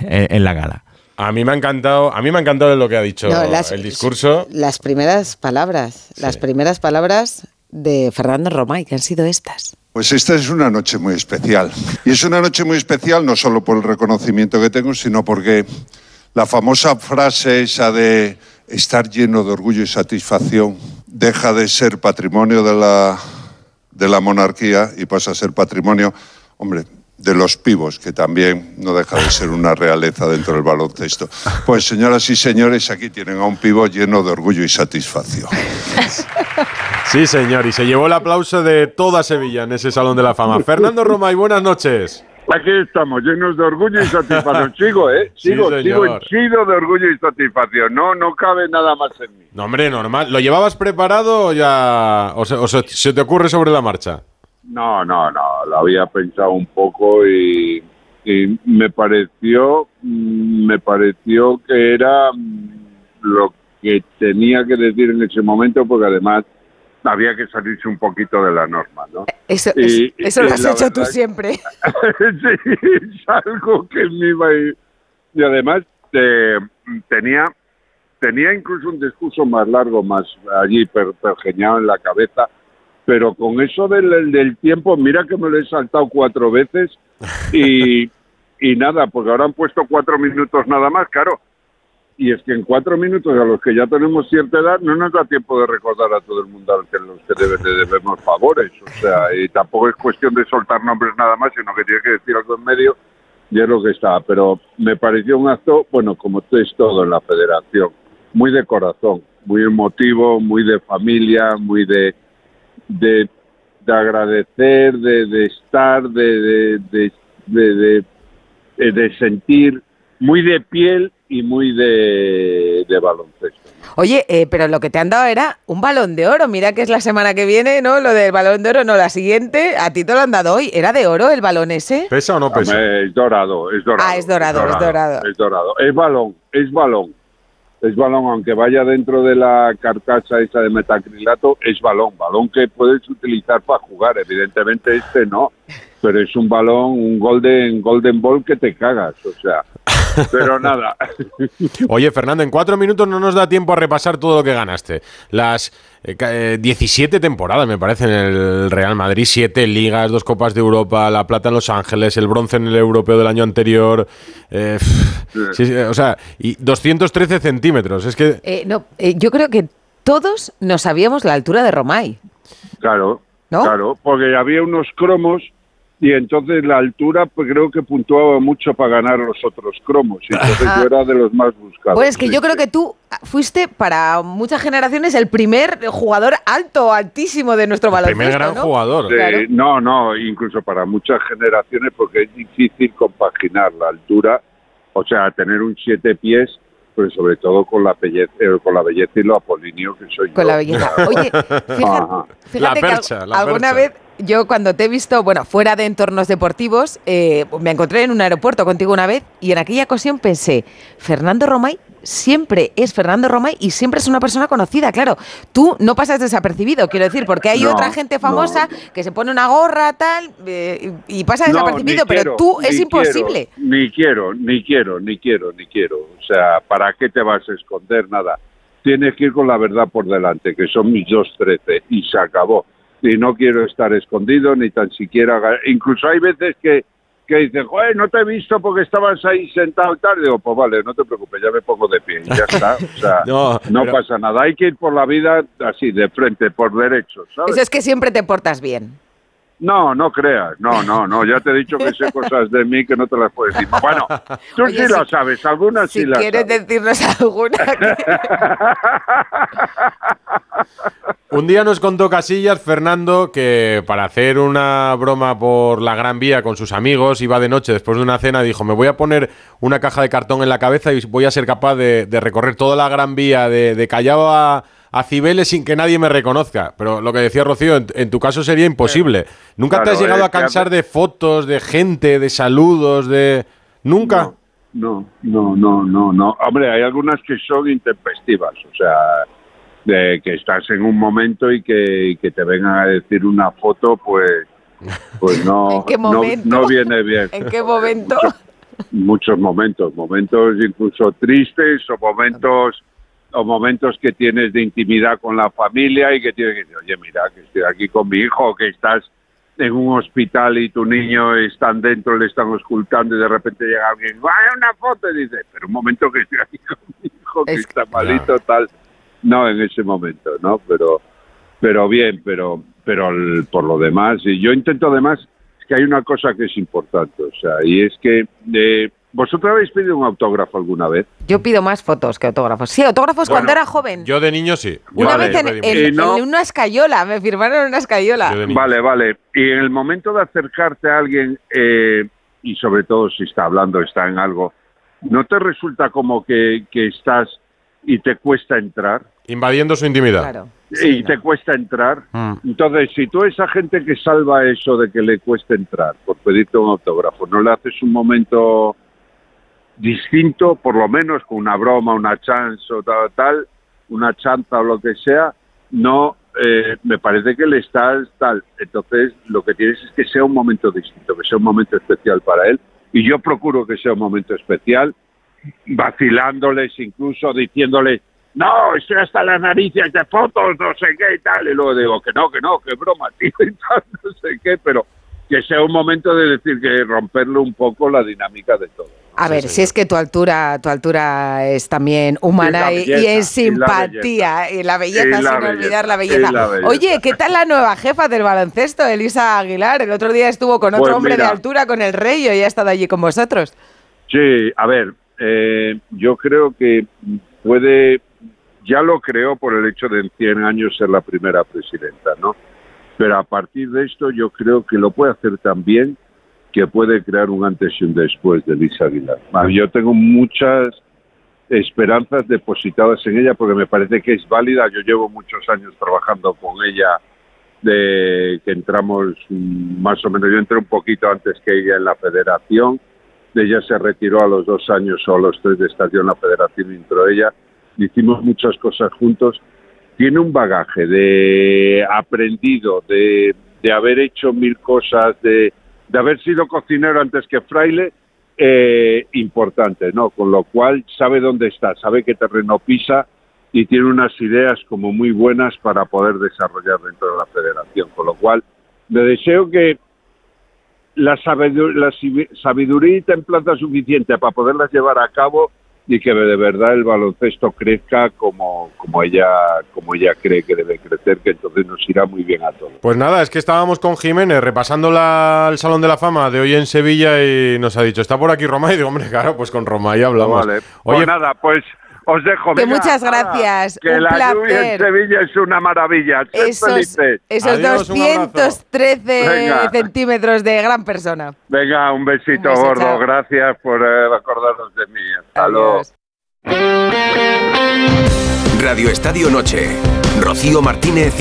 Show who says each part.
Speaker 1: en, la gala.
Speaker 2: A mí me ha encantado, a mí me ha encantado lo que ha dicho el discurso.
Speaker 3: Las primeras palabras, las primeras palabras de Fernando Romay, que han sido estas.
Speaker 4: Pues esta es una noche muy especial. Y es una noche muy especial no solo por el reconocimiento que tengo, sino porque la famosa frase esa de estar lleno de orgullo y satisfacción deja de ser patrimonio de la, de la monarquía y pasa a ser patrimonio, hombre, de los pivos, que también no deja de ser una realeza dentro del baloncesto. Pues señoras y señores, aquí tienen a un pivo lleno de orgullo y satisfacción.
Speaker 2: Sí, señor, y se llevó el aplauso de toda Sevilla en ese Salón de la Fama. Fernando Romay, buenas noches.
Speaker 5: Aquí estamos, llenos de orgullo y satisfacción. Sigo, ¿eh? Sigo, sigo chido de orgullo y satisfacción. No, no cabe nada más en mí.
Speaker 2: No, hombre, normal. ¿Lo llevabas preparado o ya o se te ocurre sobre la marcha?
Speaker 5: No, no, no, lo había pensado un poco y, me pareció, mm, me pareció que era mm, lo que tenía que decir en ese momento, porque además había que salirse un poquito de la norma, ¿no?
Speaker 3: Eso, eso lo has hecho tú siempre.
Speaker 5: sí, es algo que me iba a ir. Y además eh, tenía, tenía incluso un discurso más largo, más allí pergeñado en la cabeza, pero con eso del, del, tiempo, mira que me lo he saltado cuatro veces y, y nada, porque ahora han puesto cuatro minutos nada más, claro. Y es que en cuatro minutos a los que ya tenemos cierta edad no nos da tiempo de recordar a todo el mundo a que los que de debemos favores. O sea, y tampoco es cuestión de soltar nombres nada más, sino que tiene que decir algo en medio y es lo que está. Pero me pareció un acto, bueno, como es todo en la federación, muy de corazón, muy emotivo, muy de familia, muy de de, agradecer, de, de estar, de, de, de, de, sentir, muy de piel y muy de, baloncesto.
Speaker 3: Oye, eh, pero lo que te han dado era un balón de oro. Mira que es la semana que viene, ¿no? Lo del balón de oro, no, la siguiente. A ti te lo han dado hoy. ¿Era de oro el balón ese?
Speaker 2: ¿Pesa o no pesa?
Speaker 5: es dorado, es dorado.
Speaker 3: Ah, es dorado, es dorado.
Speaker 5: Es dorado. Es balón, es balón es balón, aunque vaya dentro de la carcasa esa de metacrilato, es balón, balón que puedes utilizar para jugar, evidentemente este no, pero es un balón, un golden, golden ball que te cagas, o sea, pero nada.
Speaker 2: Oye, Fernando, en cuatro minutos no nos da tiempo a repasar todo lo que ganaste. Las 17 eh, eh, temporadas, me parece, en el Real Madrid, siete ligas, dos Copas de Europa, la plata en Los Ángeles, el bronce en el europeo del año anterior. Eh, o sea, y 213 centímetros. Es que.
Speaker 3: no, yo creo que todos no sabíamos la altura de Romay.
Speaker 5: Claro, claro, porque había unos cromos y entonces la altura pues creo que puntuaba mucho para ganar los otros cromos y entonces yo era de los más buscados.
Speaker 3: Pues es que yo creo que tú fuiste para muchas generaciones el primer jugador alto, altísimo de nuestro baloncesto.
Speaker 2: El primer gran jugador.
Speaker 5: No, no, incluso para muchas generaciones porque es difícil compaginar la altura, o sea, tener un siete pies pues sobre todo con la belleza, eh, con la belleza y lo apolíneo que soy
Speaker 3: con la belleza. Oye, fíjate, que alguna vez yo cuando te he visto, bueno, fuera de entornos deportivos, eh, me encontré en un aeropuerto contigo una vez y en aquella ocasión pensé, Fernando Romay siempre es Fernando Romay y siempre es una persona conocida, claro. Tú no pasas desapercibido, quiero decir, porque hay otra gente famosa que se pone una gorra tal eh, y pasa desapercibido, pero tú es imposible.
Speaker 5: ni quiero, ni quiero, ni quiero, ni quiero. O sea, ¿para qué te vas a esconder nada? Tienes que ir con la verdad por delante, que son mis dos trece, y se acabó y no quiero estar escondido ni tan siquiera. Incluso hay veces que, que dicen, joder, no te he visto porque estabas ahí sentado tarde. Digo, pues vale, no te preocupes, ya me pongo de pie, ya está. O sea, no, pasa nada. Hay que ir por la vida así, de frente, por derecho, ¿sabes?
Speaker 3: Eso es que siempre te portas bien.
Speaker 5: No, no creas, no, no, no, ya te he dicho que sé cosas de mí que no te las puedo decir. Bueno, tú sí las sabes, algunas sí las
Speaker 3: sabes. quieres decirnos alguna.
Speaker 2: Un día nos contó Casillas, Fernando, que para hacer una broma por la Gran Vía con sus amigos, iba de noche después de una cena, dijo, me voy a poner una caja de cartón en la cabeza y voy a ser capaz de, recorrer toda la Gran Vía de, de Callao a a Cibeles sin que nadie me reconozca. Pero lo que decía Rocío, en, tu caso sería imposible. ¿Nunca te has llegado a cansar de fotos, de gente, de saludos, de... ¿Nunca?
Speaker 5: No, no, no, no, no. Hombre, hay algunas que son intempestivas, o sea, de que estás en un momento y que, te vengan a decir una foto, pues, pues no, no, viene bien.
Speaker 3: ¿En qué momento?
Speaker 5: muchos momentos, momentos incluso tristes o momentos o momentos que tienes de intimidad con la familia y que tienes que decir, oye, mira, que estoy aquí con mi hijo, que estás en un hospital y tu niño están dentro, le están ocultando y de repente llega alguien, vaya una foto y dice, pero un momento que estoy aquí con mi hijo, que está malito, tal. No, en ese momento, ¿no? Pero, pero bien, pero, pero por lo demás, y yo intento además, es que hay una cosa que es importante, o sea, y es que eh, ¿Vosotros habéis pedido un autógrafo alguna vez?
Speaker 3: Yo pido más fotos que autógrafos. Sí, autógrafos cuando era joven.
Speaker 2: Yo de niño sí.
Speaker 3: Una vez en, una escayola, me firmaron en una escayola.
Speaker 5: Vale, vale. Y en el momento de acercarte a alguien, eh, y sobre todo si está hablando, está en algo, ¿no te resulta como que, estás y te cuesta entrar?
Speaker 2: Invadiendo su intimidad.
Speaker 5: Claro. y te cuesta entrar. Mm. Entonces, si tú esa gente que salva eso de que le cuesta entrar por pedirte un autógrafo, no le haces un momento distinto, por lo menos con una broma, una chance o tal, tal una chanza o lo que sea, no eh, me parece que le estás tal. Entonces, lo que tienes es que sea un momento distinto, que sea un momento especial para él. Y yo procuro que sea un momento especial, vacilándoles, incluso diciéndoles, no, estoy hasta las narices de fotos, no sé qué y tal. Y luego digo, que no, que no, que broma, tío, y tal, no sé qué, pero que sea un momento de decir que romperle un poco la dinámica de todo.
Speaker 3: A ver, si es que tu altura, tu altura es también humana y, es simpatía y la belleza, sin olvidar la belleza. Oye, ¿qué tal la nueva jefa del baloncesto, Elisa Aguilar? El otro día estuvo con otro pues hombre de altura, con el rey, y ha estado allí con vosotros.
Speaker 5: Sí, a ver, eh, yo creo que puede, ya lo creo por el hecho de en 100 años ser la primera presidenta, ¿no? Pero a partir de esto yo creo que lo puede hacer también que puede crear un antes y un después de Lisa Aguilar. Yo tengo muchas esperanzas depositadas en ella porque me parece que es válida. Yo llevo muchos años trabajando con ella de que entramos más o menos, yo entré un poquito antes que ella en la federación, ella se retiró a los dos años o a los tres de estadio en la federación entró ella, hicimos muchas cosas juntos, tiene un bagaje de aprendido, de, de haber hecho mil cosas, de, de haber sido cocinero antes que fraile, eh, importante, ¿no? Con lo cual sabe dónde está, sabe qué terreno pisa y tiene unas ideas como muy buenas para poder desarrollar dentro de la federación. Con lo cual, le deseo que la sabiduría, la sabiduría y templanza suficiente para poderlas llevar a cabo y que de verdad el baloncesto crezca como, como ella como ella cree que debe crecer, que entonces nos irá muy bien a todos.
Speaker 2: Pues nada, es que estábamos con Jiménez repasando la, el Salón de la Fama de hoy en Sevilla y nos ha dicho, está por aquí Roma y digo, hombre, claro, pues con Roma ya hablamos.
Speaker 5: Vale. Oye, pues nada, pues os dejo.
Speaker 3: Que muchas gracias.
Speaker 5: Que la lluvia en Sevilla es una maravilla.
Speaker 3: Esos, esos 213 centímetros de gran persona.
Speaker 5: Venga, un besito gordo. Gracias por eh, acordarnos de mí. Hasta luego.
Speaker 1: Radio Estadio Noche. Rocío Martínez